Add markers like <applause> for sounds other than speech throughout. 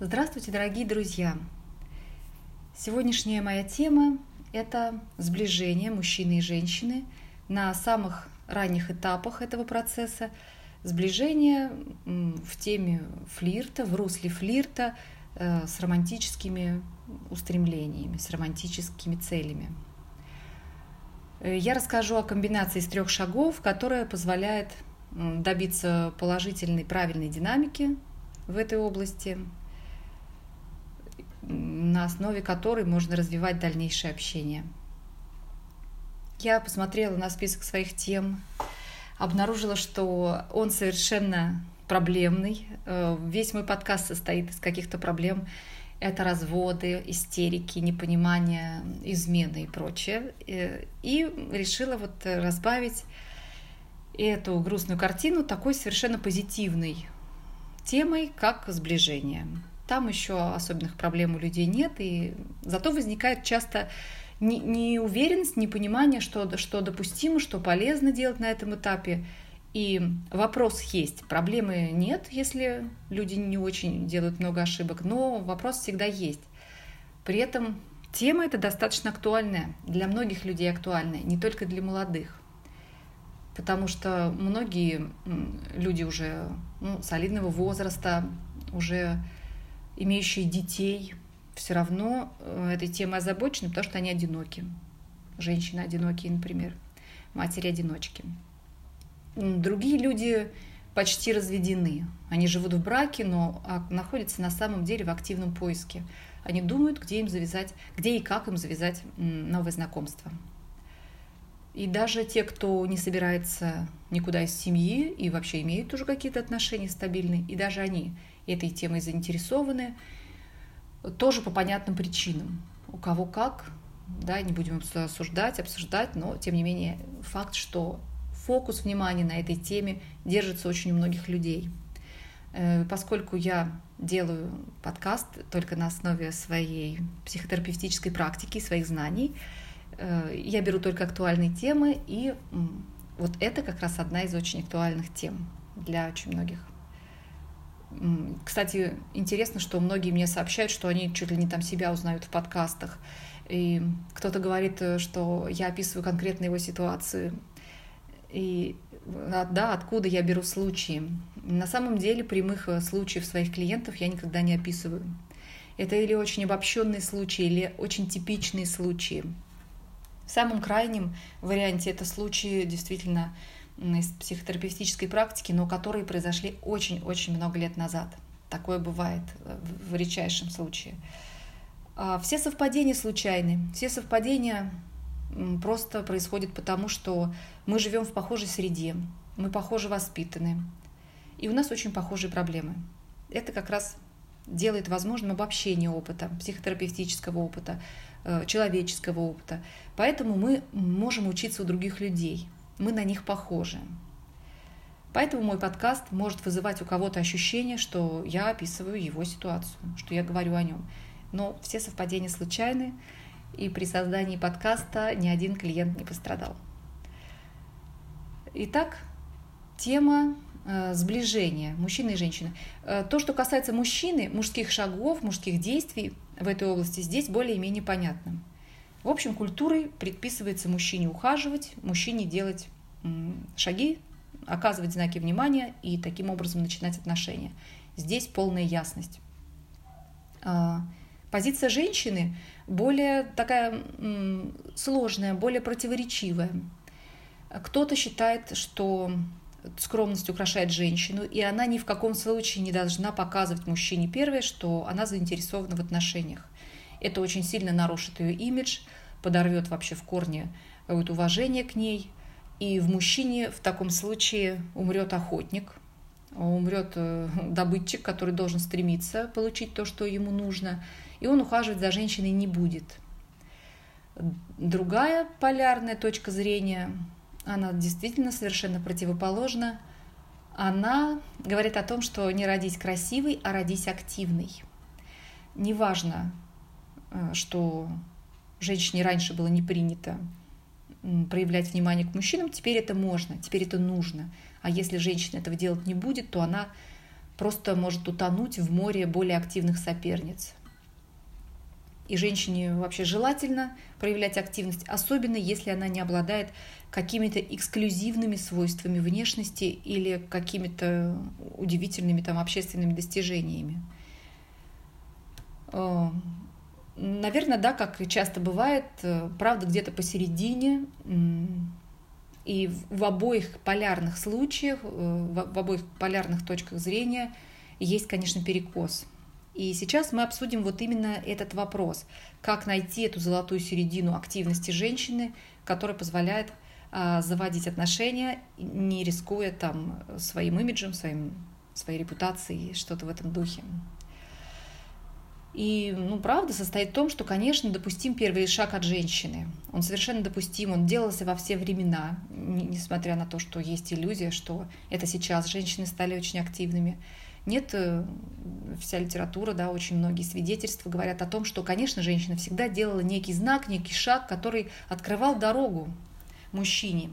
Здравствуйте, дорогие друзья! Сегодняшняя моя тема – это сближение мужчины и женщины на самых ранних этапах этого процесса, сближение в теме флирта, в русле флирта э, с романтическими устремлениями, с романтическими целями. Э, я расскажу о комбинации из трех шагов, которая позволяет добиться положительной, правильной динамики в этой области – на основе которой можно развивать дальнейшее общение. Я посмотрела на список своих тем, обнаружила, что он совершенно проблемный. Э, весь мой подкаст состоит из каких-то проблем. Это разводы, истерики, непонимание, измены и прочее. Э, и решила вот разбавить эту грустную картину такой совершенно позитивной темой, как сближение. Там еще особенных проблем у людей нет, и зато возникает часто неуверенность, непонимание, что, что допустимо, что полезно делать на этом этапе. И вопрос есть, проблемы нет, если люди не очень делают много ошибок, но вопрос всегда есть. При этом тема эта достаточно актуальная, для многих людей актуальная, не только для молодых. Потому что многие люди уже ну, солидного возраста, уже имеющие детей, все равно э, этой темой озабочены, потому что они одиноки. Женщины одинокие, например, матери-одиночки. Другие люди почти разведены. Они живут в браке, но а, находятся на самом деле в активном поиске. Они думают, где им завязать, где и как им завязать новое знакомство. И даже те, кто не собирается никуда из семьи и вообще имеют уже какие-то отношения стабильные, и даже они этой темой заинтересованы, тоже по понятным причинам. У кого как, да, не будем осуждать, обсуждать, но тем не менее факт, что фокус внимания на этой теме держится очень у многих людей. Э, поскольку я делаю подкаст только на основе своей психотерапевтической практики, своих знаний, я беру только актуальные темы, и вот это как раз одна из очень актуальных тем для очень многих. Кстати, интересно, что многие мне сообщают, что они чуть ли не там себя узнают в подкастах. И кто-то говорит, э, что я описываю конкретно его ситуацию. И а, да, откуда я беру случаи. На самом деле прямых э, случаев своих клиентов я никогда не описываю. Это или очень обобщенные случаи, или очень типичные случаи. В самом крайнем варианте это случаи действительно из психотерапевтической практики, но которые произошли очень-очень много лет назад. Такое бывает э, в редчайшем случае. А все совпадения случайны, все совпадения просто происходят потому, что мы живем в похожей среде, мы похоже воспитаны, и у нас очень похожие проблемы. Это как раз делает возможным обобщение опыта, психотерапевтического опыта, э, человеческого опыта. Поэтому мы можем учиться у других людей – мы на них похожи. Поэтому мой подкаст может вызывать у кого-то ощущение, что я описываю его ситуацию, что я говорю о нем. Но все совпадения случайны, и при создании подкаста ни один клиент не пострадал. Итак, тема э, сближения мужчины и женщины. Э, то, что касается мужчины, мужских шагов, мужских действий в этой области, здесь более-менее понятно. В общем, культурой предписывается мужчине ухаживать, мужчине делать шаги, оказывать знаки внимания и таким образом начинать отношения. Здесь полная ясность. А, позиция женщины более такая сложная, более противоречивая. Кто-то считает, что скромность украшает женщину, и она ни в каком случае не должна показывать мужчине первое, что она заинтересована в отношениях. Это очень сильно нарушит ее имидж, подорвет вообще в корне вот уважение к ней. И в мужчине в таком случае умрет охотник, умрет э, добытчик, который должен стремиться получить то, что ему нужно, и он ухаживать за женщиной не будет. Другая полярная точка зрения, она действительно совершенно противоположна. Она говорит о том, что не родись красивой, а родись активной. Неважно, Э, что женщине раньше было не принято проявлять внимание к мужчинам, теперь это можно, теперь это нужно. А если женщина этого делать не будет, то она просто может утонуть в море более активных соперниц. И женщине вообще желательно проявлять активность, особенно если она не обладает какими-то эксклюзивными свойствами внешности или какими-то удивительными там общественными достижениями. Э, наверное, да, как часто бывает, э, правда где-то посередине, и в обоих полярных случаях, э, в обоих полярных точках зрения есть, конечно, перекос. И сейчас мы обсудим вот именно этот вопрос, как найти эту золотую середину активности женщины, которая позволяет а, заводить отношения, не рискуя там своим имиджем, своим, своей репутацией, что-то в этом духе. И, ну, правда состоит в том, что, конечно, допустим первый шаг от женщины. Он совершенно допустим, он делался во все времена, несмотря на то, что есть иллюзия, что это сейчас женщины стали очень активными. Нет, э, вся литература, да, очень многие свидетельства говорят о том, что, конечно, женщина всегда делала некий знак, некий шаг, который открывал дорогу мужчине.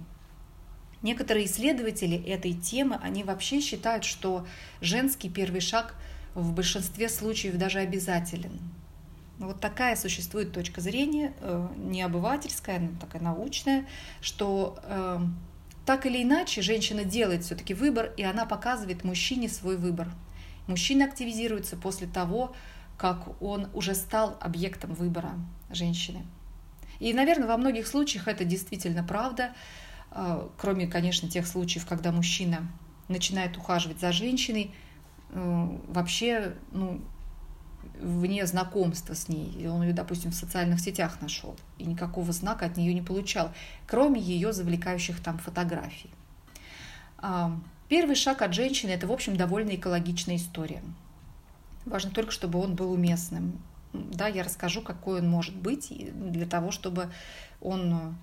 Некоторые исследователи этой темы, они вообще считают, что женский первый шаг – в большинстве случаев даже обязателен. Вот такая существует точка зрения, э, не обывательская, но такая научная, что э, так или иначе женщина делает все-таки выбор, и она показывает мужчине свой выбор. Мужчина активизируется после того, как он уже стал объектом выбора женщины. И, наверное, во многих случаях это действительно правда, э, кроме, конечно, тех случаев, когда мужчина начинает ухаживать за женщиной – Э, вообще, ну, вне знакомства с ней. Он ее, допустим, в социальных сетях нашел. И никакого знака от нее не получал, кроме ее завлекающих там фотографий. А, первый шаг от женщины – это, в общем, довольно экологичная история. Важно только, чтобы он был уместным. Да, я расскажу, какой он может быть, для того, чтобы он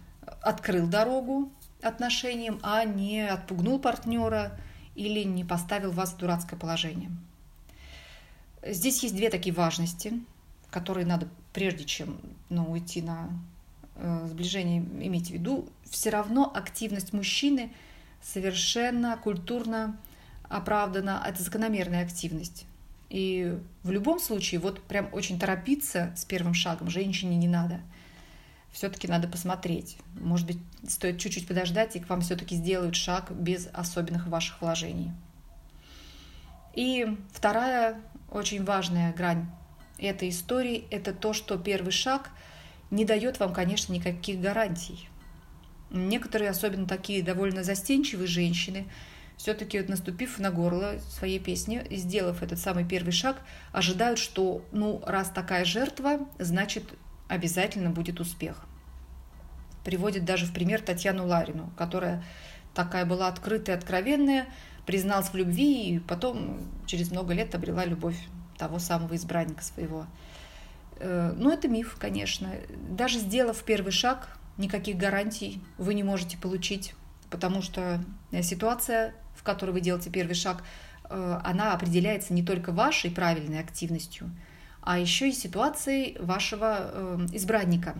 открыл дорогу отношениям, а не отпугнул партнера, или не поставил вас в дурацкое положение. Здесь есть две такие важности, которые надо, прежде чем ну, уйти на э, сближение, иметь в виду. Все равно активность мужчины совершенно культурно оправдана, это закономерная активность. И в любом случае, вот прям очень торопиться с первым шагом женщине не надо – все-таки надо посмотреть. Может быть, стоит чуть-чуть подождать, и к вам все-таки сделают шаг без особенных ваших вложений. И вторая очень важная грань этой истории – это то, что первый шаг не дает вам, конечно, никаких гарантий. Некоторые, особенно такие довольно застенчивые женщины, все-таки наступив на горло своей песни и сделав этот самый первый шаг, ожидают, что ну раз такая жертва, значит обязательно будет успех. Приводит даже в пример Татьяну Ларину, которая такая была открытая, откровенная, призналась в любви и потом через много лет обрела любовь того самого избранника своего. Э, ну, это миф, конечно. Даже сделав первый шаг, никаких гарантий вы не можете получить, потому что ситуация, в которой вы делаете первый шаг, э, она определяется не только вашей правильной активностью, а еще и ситуацией вашего э, избранника.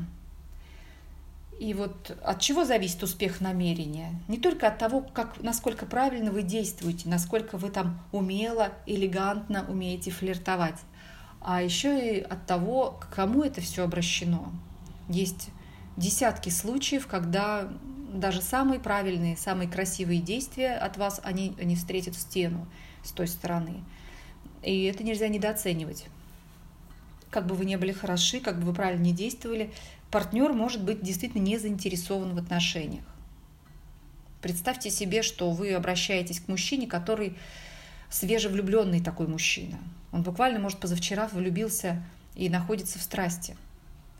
И вот от чего зависит успех намерения? Не только от того, как, насколько правильно вы действуете, насколько вы там умело, элегантно умеете флиртовать, а еще и от того, к кому это все обращено. Есть десятки случаев, когда даже самые правильные, самые красивые действия от вас, они, они встретят стену с той стороны. И это нельзя недооценивать как бы вы не были хороши, как бы вы правильно не действовали, партнер может быть действительно не заинтересован в отношениях. Представьте себе, что вы обращаетесь к мужчине, который свежевлюбленный такой мужчина. Он буквально, может, позавчера влюбился и находится в страсти.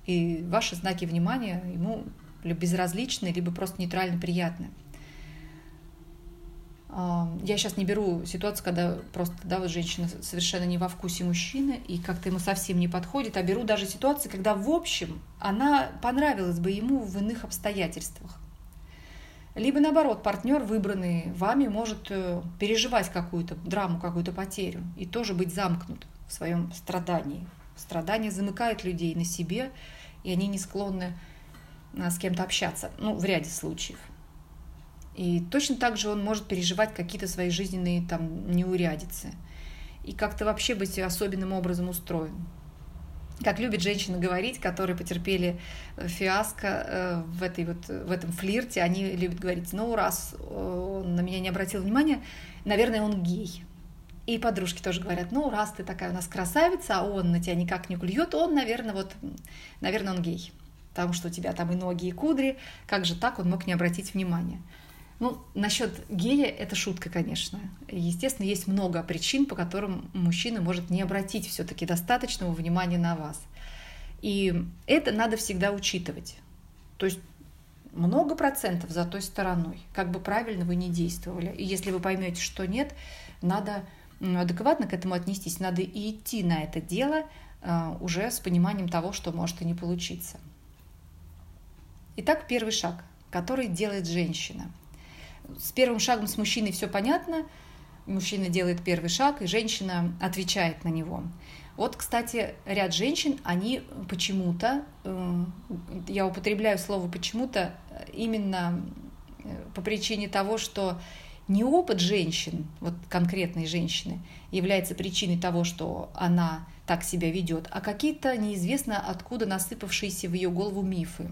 И ваши знаки внимания ему безразличны, либо просто нейтрально приятны. Я сейчас не беру ситуацию, когда просто да, вот женщина совершенно не во вкусе мужчины и как-то ему совсем не подходит, а беру даже ситуации, когда в общем она понравилась бы ему в иных обстоятельствах. Либо наоборот, партнер, выбранный вами, может э, переживать какую-то драму, какую-то потерю и тоже быть замкнут в своем страдании. Страдание замыкает людей на себе, и они не склонны э, с кем-то общаться, ну, в ряде случаев. И точно так же он может переживать какие-то свои жизненные там неурядицы. и как-то вообще быть особенным образом устроен. Как любят женщины говорить, которые потерпели э, фиаско э, в, этой вот, в этом флирте, они любят говорить, ну, раз он на меня не обратил внимания, наверное, он гей. И подружки тоже говорят, ну, раз ты такая у нас красавица, а он на тебя никак не клюет, он, наверное, вот, наверное, он гей. Потому что у тебя там и ноги, и кудри, как же так он мог не обратить внимания? Ну, насчет гея это шутка, конечно. Естественно, есть много причин, по которым мужчина может не обратить все-таки достаточного внимания на вас. И это надо всегда учитывать. То есть много процентов за той стороной, как бы правильно вы не действовали. И если вы поймете, что нет, надо адекватно к этому отнестись, надо и идти на это дело а, уже с пониманием того, что может и не получиться. Итак, первый шаг, который делает женщина. С первым шагом с мужчиной все понятно. Мужчина делает первый шаг, и женщина отвечает на него. Вот, кстати, ряд женщин, они почему-то, э, я употребляю слово почему-то именно э, по причине того, что не опыт женщин, вот конкретной женщины, является причиной того, что она так себя ведет, а какие-то неизвестно откуда насыпавшиеся в ее голову мифы.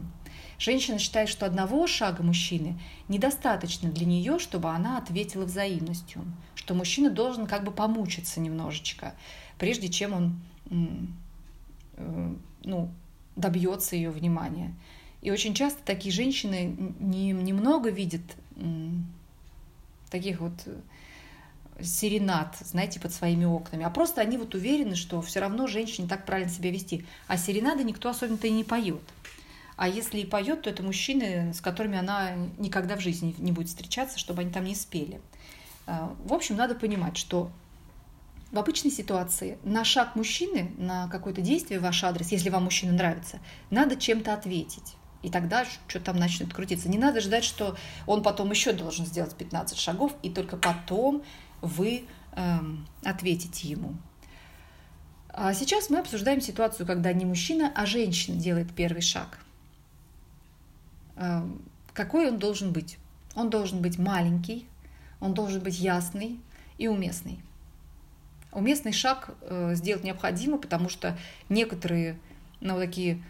Женщина считает, что одного шага мужчины недостаточно для нее, чтобы она ответила взаимностью, что мужчина должен как бы помучиться немножечко, прежде чем он э, ну, добьется ее внимания. И очень часто такие женщины не, немного видят таких вот э, серенад, знаете, под своими окнами, а просто они вот уверены, что все равно женщине так правильно себя вести. А серенады никто особенно-то и не поет. А если и поет, то это мужчины, с которыми она никогда в жизни не будет встречаться, чтобы они там не спели. А, в общем, надо понимать, что в обычной ситуации на шаг мужчины, на какое-то действие в ваш адрес, если вам мужчина нравится, надо чем-то ответить и тогда что там начнет крутиться. Не надо ждать, что он потом еще должен сделать 15 шагов, и только потом вы эм, ответите ему. А сейчас мы обсуждаем ситуацию, когда не мужчина, а женщина делает первый шаг. Эм, какой он должен быть? Он должен быть маленький, он должен быть ясный и уместный. Уместный шаг э, сделать необходимо, потому что некоторые ну, такие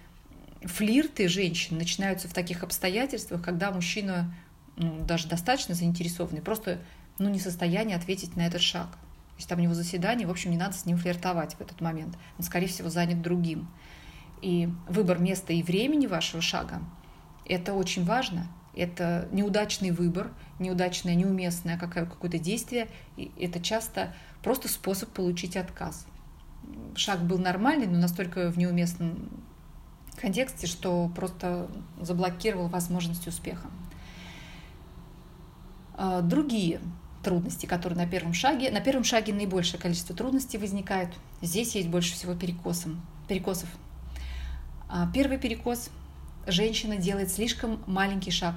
флирты женщин начинаются в таких обстоятельствах, когда мужчина ну, даже достаточно заинтересованный, просто ну, не в состоянии ответить на этот шаг. То есть там у него заседание, в общем, не надо с ним флиртовать в этот момент. Он, скорее всего, занят другим. И выбор места и времени вашего шага – это очень важно. Это неудачный выбор, неудачное, неуместное какое-то действие. И это часто просто способ получить отказ. Шаг был нормальный, но настолько в неуместном контексте, что просто заблокировал возможность успеха. А, другие трудности, которые на первом шаге. На первом шаге наибольшее количество трудностей возникает. Здесь есть больше всего перекосом, перекосов. А, первый перекос. Женщина делает слишком маленький шаг.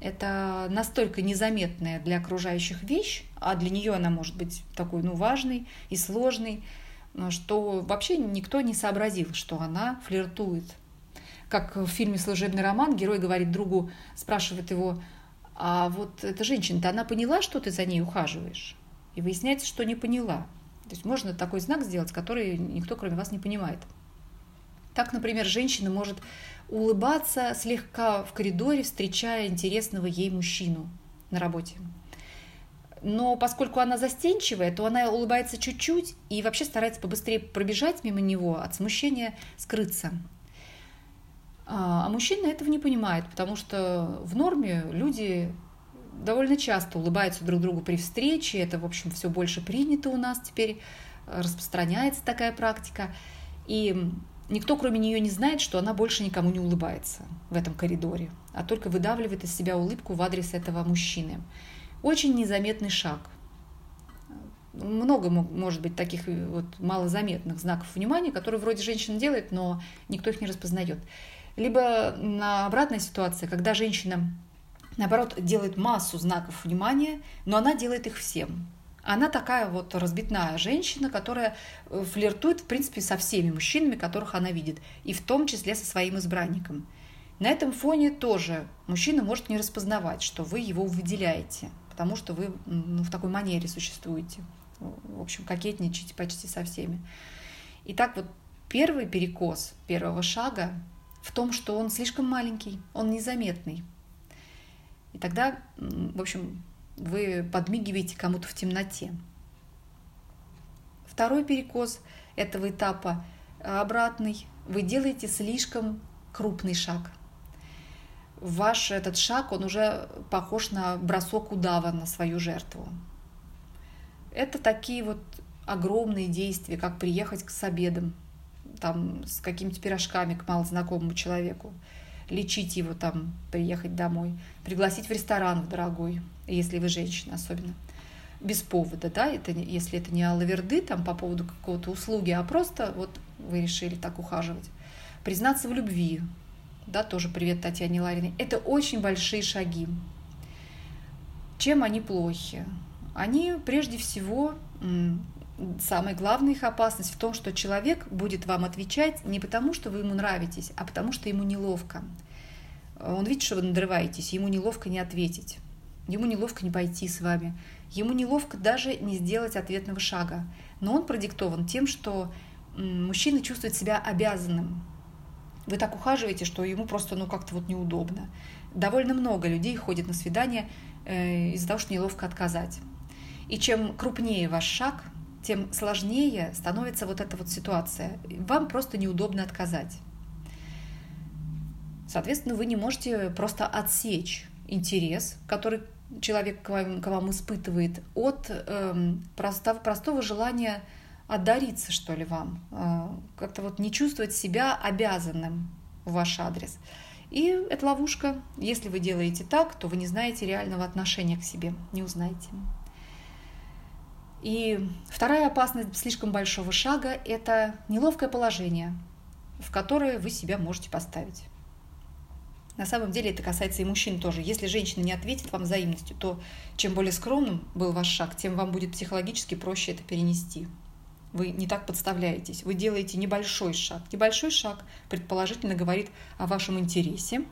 Это настолько незаметная для окружающих вещь, а для нее она может быть такой ну, важной и сложной, что вообще никто не сообразил, что она флиртует. Как в фильме «Служебный роман» герой говорит другу, спрашивает его, а вот эта женщина-то, она поняла, что ты за ней ухаживаешь? И выясняется, что не поняла. То есть можно такой знак сделать, который никто, кроме вас, не понимает. Так, например, женщина может улыбаться слегка в коридоре, встречая интересного ей мужчину на работе. Но поскольку она застенчивая, то она улыбается чуть-чуть и вообще старается побыстрее пробежать мимо него, от смущения скрыться. А, а мужчина этого не понимает, потому что в норме люди довольно часто улыбаются друг другу при встрече, это, в общем, все больше принято у нас теперь, распространяется такая практика, и никто, кроме нее, не знает, что она больше никому не улыбается в этом коридоре, а только выдавливает из себя улыбку в адрес этого мужчины. Очень незаметный шаг. Много может быть таких э, вот малозаметных знаков внимания, которые вроде женщина делает, но никто их не распознает. Либо на обратной ситуации, когда женщина, наоборот, делает массу знаков внимания, но она делает их всем. Она такая вот разбитная женщина, которая э, флиртует, в принципе, со всеми мужчинами, которых она видит, и в том числе со своим избранником. На этом фоне тоже мужчина может не распознавать, что вы его выделяете – потому что вы ну, в такой манере существуете. в общем, кокетничать почти со всеми. Итак, вот первый перекос первого шага в том, что он слишком маленький, он незаметный. И тогда, в общем, вы подмигиваете кому-то в темноте. Второй перекос этого этапа обратный. Вы делаете слишком крупный шаг. Ваш этот шаг, он уже похож на бросок удава на свою жертву. Это такие вот огромные действия, как приехать с обедом, там, с какими-то пирожками к малознакомому человеку, лечить его там, приехать домой, пригласить в ресторан в дорогой, если вы женщина особенно – без повода, да, это, если это не алаверды там по поводу какого-то услуги, а просто вот вы решили так ухаживать. Признаться в любви, да, тоже привет Татьяне Лариной. Это очень большие шаги. Чем они плохи? Они прежде всего, самая главная их опасность в том, что человек будет вам отвечать не потому, что вы ему нравитесь, а потому, что ему неловко. Он видит, что вы надрываетесь, ему неловко не ответить. Ему неловко не пойти с вами. Ему неловко даже не сделать ответного шага. Но он продиктован тем, что мужчина чувствует себя обязанным. Вы так ухаживаете, что ему просто ну как-то вот неудобно. Довольно много людей ходит на свидание э, из-за того, что неловко отказать. И чем крупнее ваш шаг, тем сложнее становится вот эта вот ситуация. Вам просто неудобно отказать. Соответственно, вы не можете просто отсечь интерес, который человек к вам, к вам испытывает, от э, простого, простого желания отдариться, что ли, вам, э, как-то вот не чувствовать себя обязанным в ваш адрес. И это ловушка. Если вы делаете так, то вы не знаете реального отношения к себе, не узнаете. И вторая опасность слишком большого шага – это неловкое положение, в которое вы себя можете поставить. На самом деле это касается и мужчин тоже. Если женщина не ответит вам взаимностью, то чем более скромным был ваш шаг, тем вам будет психологически проще это перенести. Вы не так подставляетесь. Вы делаете небольшой шаг. Небольшой шаг предположительно говорит о вашем интересе,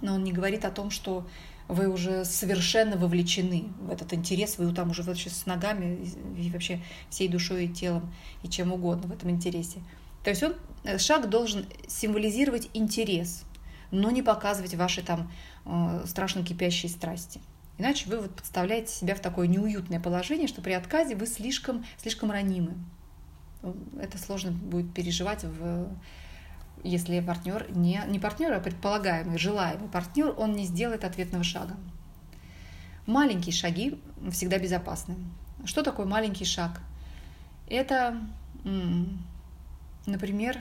но он не говорит о том, что вы уже совершенно вовлечены в этот интерес, вы там уже вообще с ногами и вообще всей душой и телом и чем угодно в этом интересе. То есть он, э, шаг должен символизировать интерес – но не показывать ваши там э, страшно кипящие страсти. Иначе вы вот подставляете себя в такое неуютное положение, что при отказе вы слишком, слишком ранимы. Это сложно будет переживать, в, если партнер не, не партнер, а предполагаемый, желаемый партнер, он не сделает ответного шага. Маленькие шаги всегда безопасны. Что такое маленький шаг? Это, например,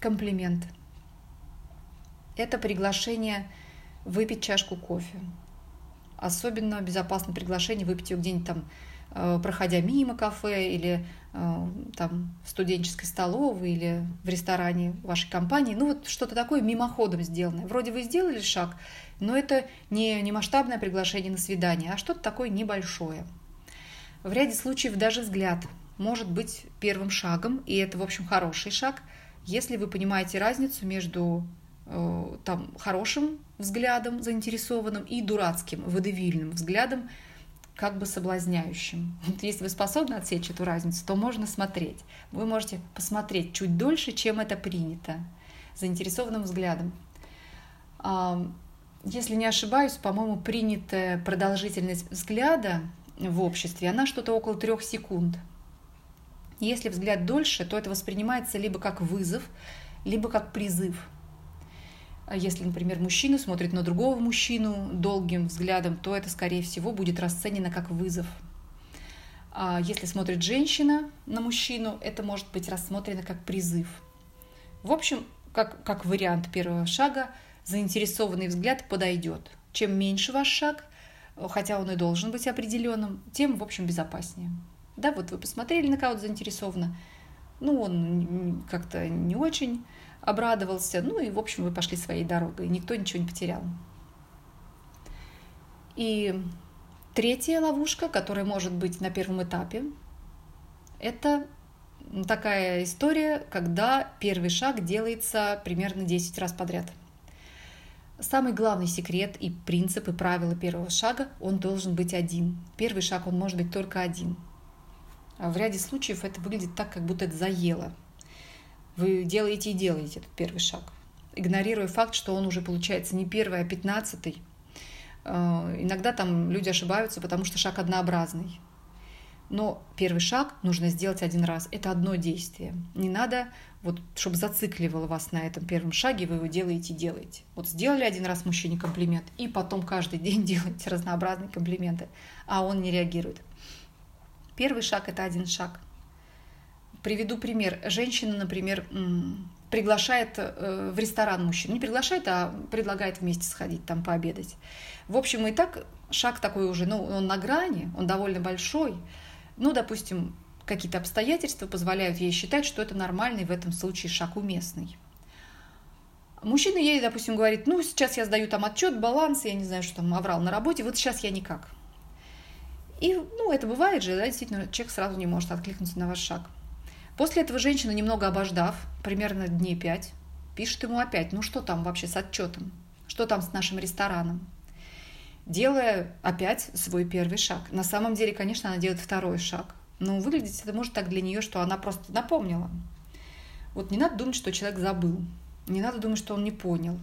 комплимент – это приглашение выпить чашку кофе. Особенно безопасно приглашение выпить ее где-нибудь там, э, проходя мимо кафе или там в студенческой столовой или в ресторане вашей компании. Ну вот что-то такое мимоходом сделанное. Вроде вы сделали шаг, но это не, не масштабное приглашение на свидание, а что-то такое небольшое. В ряде случаев даже взгляд может быть первым шагом, и это, в общем, хороший шаг, если вы понимаете разницу между Э, там, хорошим взглядом заинтересованным и дурацким, водевильным взглядом, как бы соблазняющим. Вот если вы способны отсечь эту разницу, то можно смотреть. Вы можете посмотреть чуть дольше, чем это принято, заинтересованным взглядом. Если не ошибаюсь, по-моему, принятая продолжительность взгляда в обществе, она что-то около трех секунд. Если взгляд дольше, то это воспринимается либо как вызов, либо как призыв – а если, например, мужчина смотрит на другого мужчину долгим взглядом, то это, скорее всего, будет расценено как вызов. А если смотрит женщина на мужчину, это может быть рассмотрено как призыв. В общем, как, как вариант первого шага, заинтересованный взгляд подойдет. Чем меньше ваш шаг, хотя он и должен быть определенным, тем, в общем, безопаснее. Да, вот вы посмотрели на кого-то заинтересованно, ну, он как-то не очень обрадовался, ну и, в общем, вы пошли своей дорогой, никто ничего не потерял. И третья ловушка, которая может быть на первом этапе, это такая история, когда первый шаг делается примерно 10 раз подряд. Самый главный секрет и принцип и правила первого шага, он должен быть один. Первый шаг, он может быть только один. в ряде случаев это выглядит так, как будто это заело. Вы делаете и делаете этот первый шаг, игнорируя факт, что он уже получается не первый, а пятнадцатый. Э, иногда там люди ошибаются, потому что шаг однообразный. Но первый шаг нужно сделать один раз. Это одно действие. Не надо, вот, чтобы зацикливало вас на этом первом шаге, вы его делаете и делаете. Вот сделали один раз мужчине комплимент, и потом каждый день <laughs> делаете разнообразные комплименты, а он не реагирует. Первый шаг – это один шаг. Приведу пример. Женщина, например, приглашает э, в ресторан мужчину. Не приглашает, а предлагает вместе сходить там пообедать. В общем, и так шаг такой уже, ну, он на грани, он довольно большой – ну, допустим, какие-то обстоятельства позволяют ей считать, что это нормальный в этом случае шаг уместный. Мужчина ей, допустим, говорит, ну, сейчас я сдаю там отчет, баланс, я не знаю, что там оврал на работе, вот сейчас я никак. И, ну, это бывает же, да, действительно, человек сразу не может откликнуться на ваш шаг. После этого женщина, немного обождав, примерно дней пять, пишет ему опять, ну, что там вообще с отчетом, что там с нашим рестораном, делая опять свой первый шаг. На самом деле, конечно, она делает второй шаг, но выглядит это может так для нее, что она просто напомнила. Вот не надо думать, что человек забыл, не надо думать, что он не понял.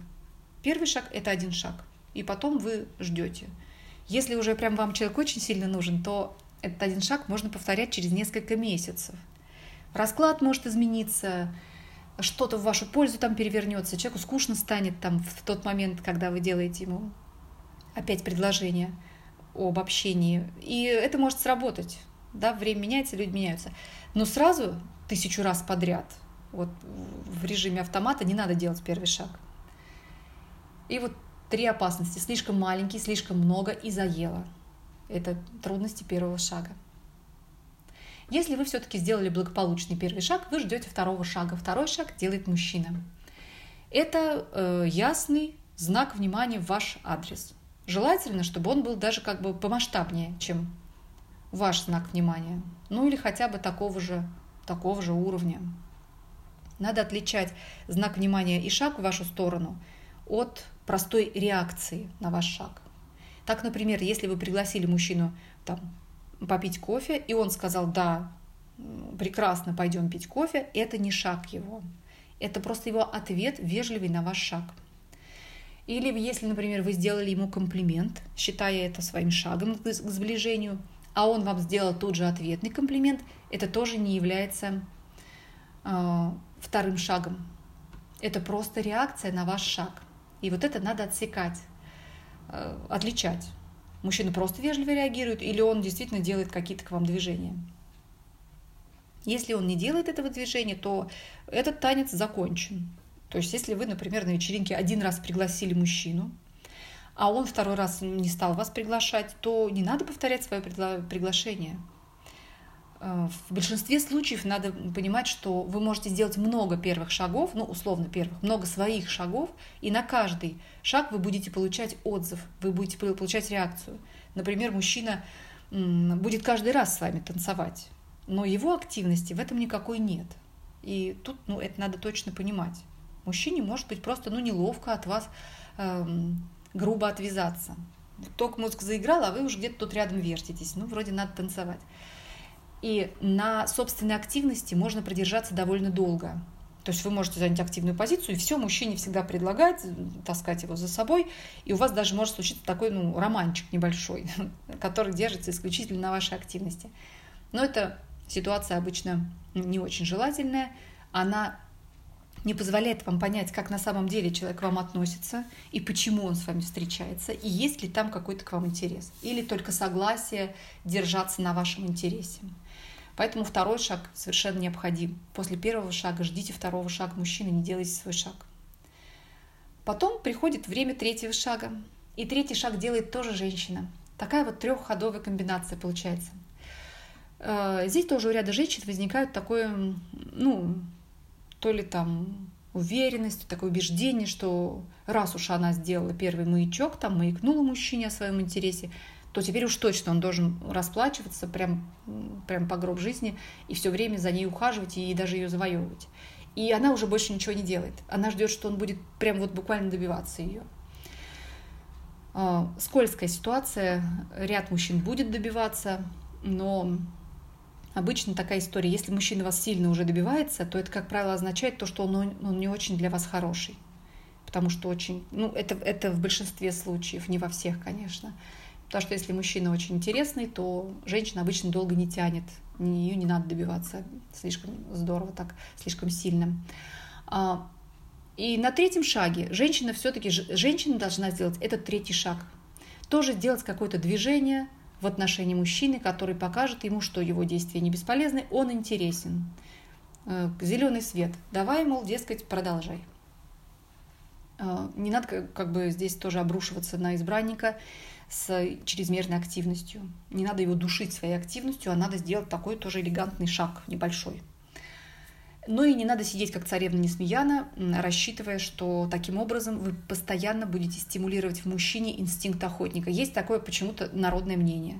Первый шаг – это один шаг, и потом вы ждете. Если уже прям вам человек очень сильно нужен, то этот один шаг можно повторять через несколько месяцев. Расклад может измениться, что-то в вашу пользу там перевернется, человеку скучно станет там в тот момент, когда вы делаете ему опять предложение об общении. И это может сработать. Да, время меняется, люди меняются. Но сразу тысячу раз подряд вот в режиме автомата не надо делать первый шаг. И вот три опасности. Слишком маленький, слишком много и заело. Это трудности первого шага. Если вы все-таки сделали благополучный первый шаг, вы ждете второго шага. Второй шаг делает мужчина. Это э, ясный знак внимания в ваш адрес. Желательно, чтобы он был даже как бы помасштабнее, чем ваш знак внимания. Ну или хотя бы такого же, такого же уровня. Надо отличать знак внимания и шаг в вашу сторону от простой реакции на ваш шаг. Так, например, если вы пригласили мужчину там, попить кофе, и он сказал «да, прекрасно, пойдем пить кофе», это не шаг его. Это просто его ответ вежливый на ваш шаг – или если, например, вы сделали ему комплимент, считая это своим шагом к сближению, а он вам сделал тот же ответный комплимент, это тоже не является э, вторым шагом. Это просто реакция на ваш шаг. И вот это надо отсекать, э, отличать. Мужчина просто вежливо реагирует или он действительно делает какие-то к вам движения. Если он не делает этого движения, то этот танец закончен. То есть если вы, например, на вечеринке один раз пригласили мужчину, а он второй раз не стал вас приглашать, то не надо повторять свое приглашение. Э, в большинстве случаев надо понимать, что вы можете сделать много первых шагов, ну, условно первых, много своих шагов, и на каждый шаг вы будете получать отзыв, вы будете получать реакцию. Например, мужчина будет каждый раз с вами танцевать, но его активности в этом никакой нет. И тут ну, это надо точно понимать. Мужчине может быть просто ну, неловко от вас эм, грубо отвязаться. Ток мозг заиграл, а вы уже где-то тут рядом вертитесь. Ну, вроде надо танцевать. И на собственной активности можно продержаться довольно долго. То есть вы можете занять активную позицию, и все, мужчине всегда предлагать, таскать его за собой, и у вас даже может случиться такой ну, романчик небольшой, <laughs> который держится исключительно на вашей активности. Но эта ситуация обычно не очень желательная, она не позволяет вам понять, как на самом деле человек к вам относится и почему он с вами встречается, и есть ли там какой-то к вам интерес, или только согласие держаться на вашем интересе. Поэтому второй шаг совершенно необходим. После первого шага ждите второго шага мужчины, не делайте свой шаг. Потом приходит время третьего шага, и третий шаг делает тоже женщина. Такая вот трехходовая комбинация получается. Э, здесь тоже у ряда женщин возникает такое, ну, то ли там уверенность, такое убеждение, что раз уж она сделала первый маячок, там маякнула мужчине о своем интересе, то теперь уж точно он должен расплачиваться прям, прям по гроб жизни и все время за ней ухаживать и даже ее завоевывать. И она уже больше ничего не делает. Она ждет, что он будет прям вот буквально добиваться ее. А, скользкая ситуация, ряд мужчин будет добиваться, но Обычно такая история, если мужчина вас сильно уже добивается, то это, как правило, означает то, что он, он не очень для вас хороший. Потому что очень, ну, это, это в большинстве случаев, не во всех, конечно. Потому что если мужчина очень интересный, то женщина обычно долго не тянет, ее не надо добиваться слишком здорово, так слишком сильно. А, и на третьем шаге женщина все-таки, женщина должна сделать этот третий шаг. Тоже сделать какое-то движение в отношении мужчины, который покажет ему, что его действия не бесполезны, он интересен. Э, Зеленый свет. Давай, мол, дескать, продолжай. Э, не надо как бы здесь тоже обрушиваться на избранника с чрезмерной активностью. Не надо его душить своей активностью, а надо сделать такой тоже элегантный шаг, небольшой. Но и не надо сидеть как царевна Несмеяна, рассчитывая, что таким образом вы постоянно будете стимулировать в мужчине инстинкт охотника. Есть такое почему-то народное мнение,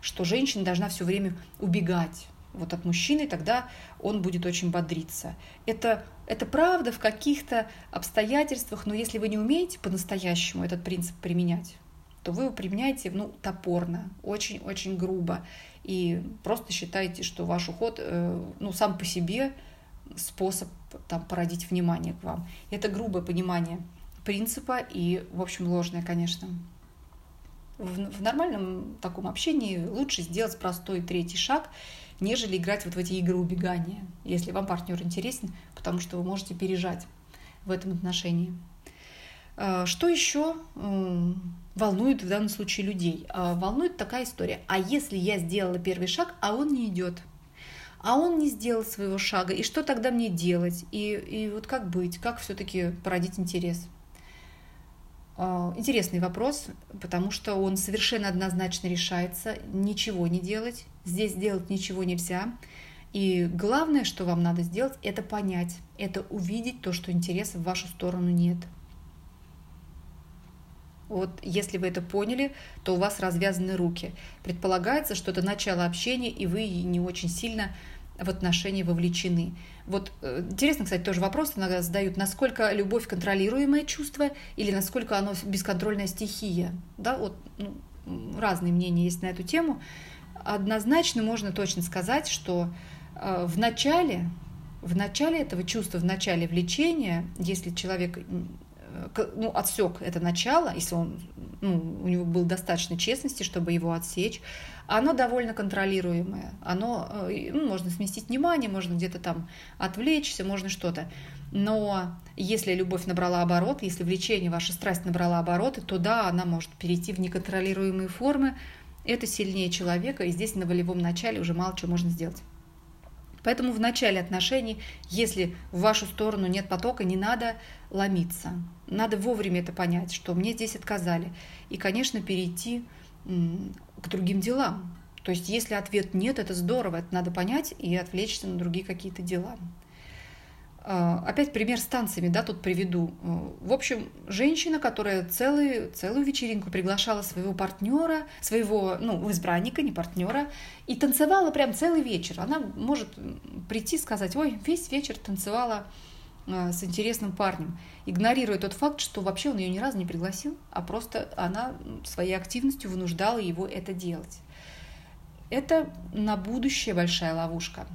что женщина должна все время убегать вот от мужчины, тогда он будет очень бодриться. Это, это правда в каких-то обстоятельствах, но если вы не умеете по-настоящему этот принцип применять, то вы его применяете ну, топорно, очень-очень грубо. И просто считаете, что ваш уход э, ну, сам по себе способ там, породить внимание к вам. Это грубое понимание принципа и, в общем, ложное, конечно. В, в нормальном таком общении лучше сделать простой третий шаг, нежели играть вот в эти игры убегания, если вам партнер интересен, потому что вы можете пережать в этом отношении. А, что еще волнует в данном случае людей? А, волнует такая история. А если я сделала первый шаг, а он не идет? А он не сделал своего шага, и что тогда мне делать? И, и вот как быть? Как все-таки породить интерес? А, интересный вопрос, потому что он совершенно однозначно решается. Ничего не делать. Здесь делать ничего нельзя. И главное, что вам надо сделать, это понять, это увидеть то, что интереса в вашу сторону нет. Вот если вы это поняли, то у вас развязаны руки. Предполагается, что это начало общения, и вы не очень сильно в отношения вовлечены. Вот э, интересно, кстати, тоже вопрос иногда задают, насколько любовь контролируемое чувство или насколько оно бесконтрольная стихия. Да, вот ну, разные мнения есть на эту тему. Однозначно можно точно сказать, что э, в начале, в начале этого чувства, в начале влечения, если человек ну, отсек это начало, если он, ну, у него было достаточно честности, чтобы его отсечь, оно довольно контролируемое. Оно, э, ну, можно сместить внимание, можно где-то там отвлечься, можно что-то. Но если любовь набрала оборот, если влечение, ваша страсть набрала обороты, то да, она может перейти в неконтролируемые формы. Это сильнее человека, и здесь на волевом начале уже мало чего можно сделать. Поэтому в начале отношений, если в вашу сторону нет потока, не надо ломиться. Надо вовремя это понять, что мне здесь отказали. И, конечно, перейти к другим делам. То есть, если ответ нет, это здорово, это надо понять и отвлечься на другие какие-то дела. А, опять пример с танцами, да, тут приведу. В общем, женщина, которая целую, целую вечеринку приглашала своего партнера, своего, ну, избранника, не партнера, и танцевала прям целый вечер. Она может прийти и сказать, ой, весь вечер танцевала с интересным парнем, игнорируя тот факт, что вообще он ее ни разу не пригласил, а просто она своей активностью вынуждала его это делать. Это на будущее большая ловушка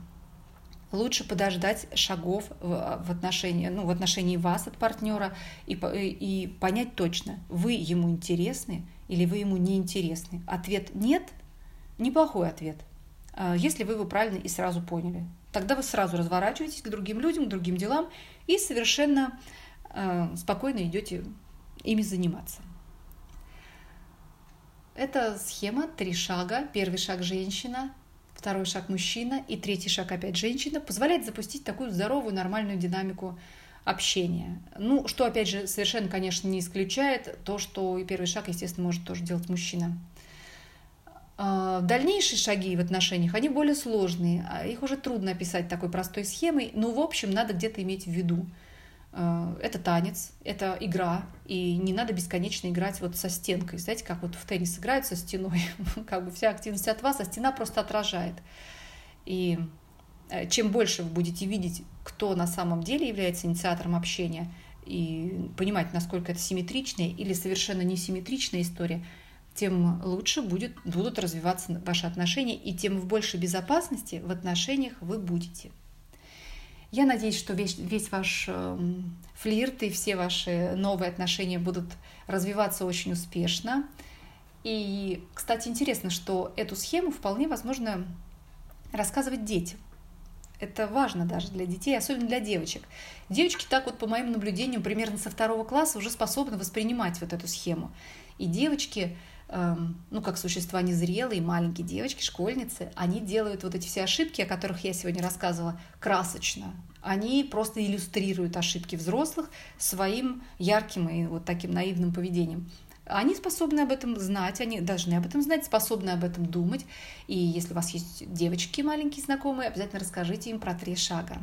лучше подождать шагов в отношении, ну, в отношении вас от партнера и, и понять точно, вы ему интересны или вы ему не интересны. Ответ нет – неплохой ответ, а, если вы его правильно и сразу поняли. Тогда вы сразу разворачиваетесь к другим людям, к другим делам и совершенно э, спокойно идете ими заниматься. Это схема три шага. Первый шаг – женщина, второй шаг мужчина и третий шаг опять женщина, позволяет запустить такую здоровую, нормальную динамику общения. Ну, что, опять же, совершенно, конечно, не исключает то, что и первый шаг, естественно, может тоже делать мужчина. А, дальнейшие шаги в отношениях, они более сложные, а их уже трудно описать такой простой схемой, но, в общем, надо где-то иметь в виду – Э, это танец, это игра, и не надо бесконечно играть вот со стенкой. Знаете, как вот в теннис играют со стеной, <laughs> как бы вся активность от вас, а стена просто отражает. И э, чем больше вы будете видеть, кто на самом деле является инициатором общения, и понимать, насколько это симметричная или совершенно несимметричная история, тем лучше будет, будут развиваться ваши отношения, и тем в большей безопасности в отношениях вы будете. Я надеюсь, что весь, весь ваш э, флирт и все ваши новые отношения будут развиваться очень успешно. И, кстати, интересно, что эту схему вполне возможно рассказывать детям. Это важно даже для детей, особенно для девочек. Девочки так вот, по моим наблюдениям, примерно со второго класса уже способны воспринимать вот эту схему. И девочки, эм, ну, как существа незрелые, маленькие девочки, школьницы, они делают вот эти все ошибки, о которых я сегодня рассказывала, красочно. Они просто иллюстрируют ошибки взрослых своим ярким и вот таким наивным поведением. Они способны об этом знать, они должны об этом знать, способны об этом думать. И если у вас есть девочки маленькие знакомые, обязательно расскажите им про три шага.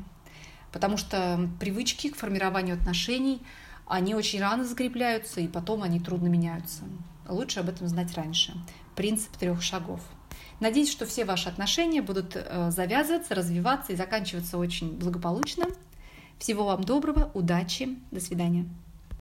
Потому что привычки к формированию отношений, они очень рано закрепляются, и потом они трудно меняются. Лучше об этом знать раньше. Принцип трех шагов. Надеюсь, что все ваши отношения будут э, завязываться, развиваться и заканчиваться очень благополучно. Всего вам доброго, удачи, до свидания.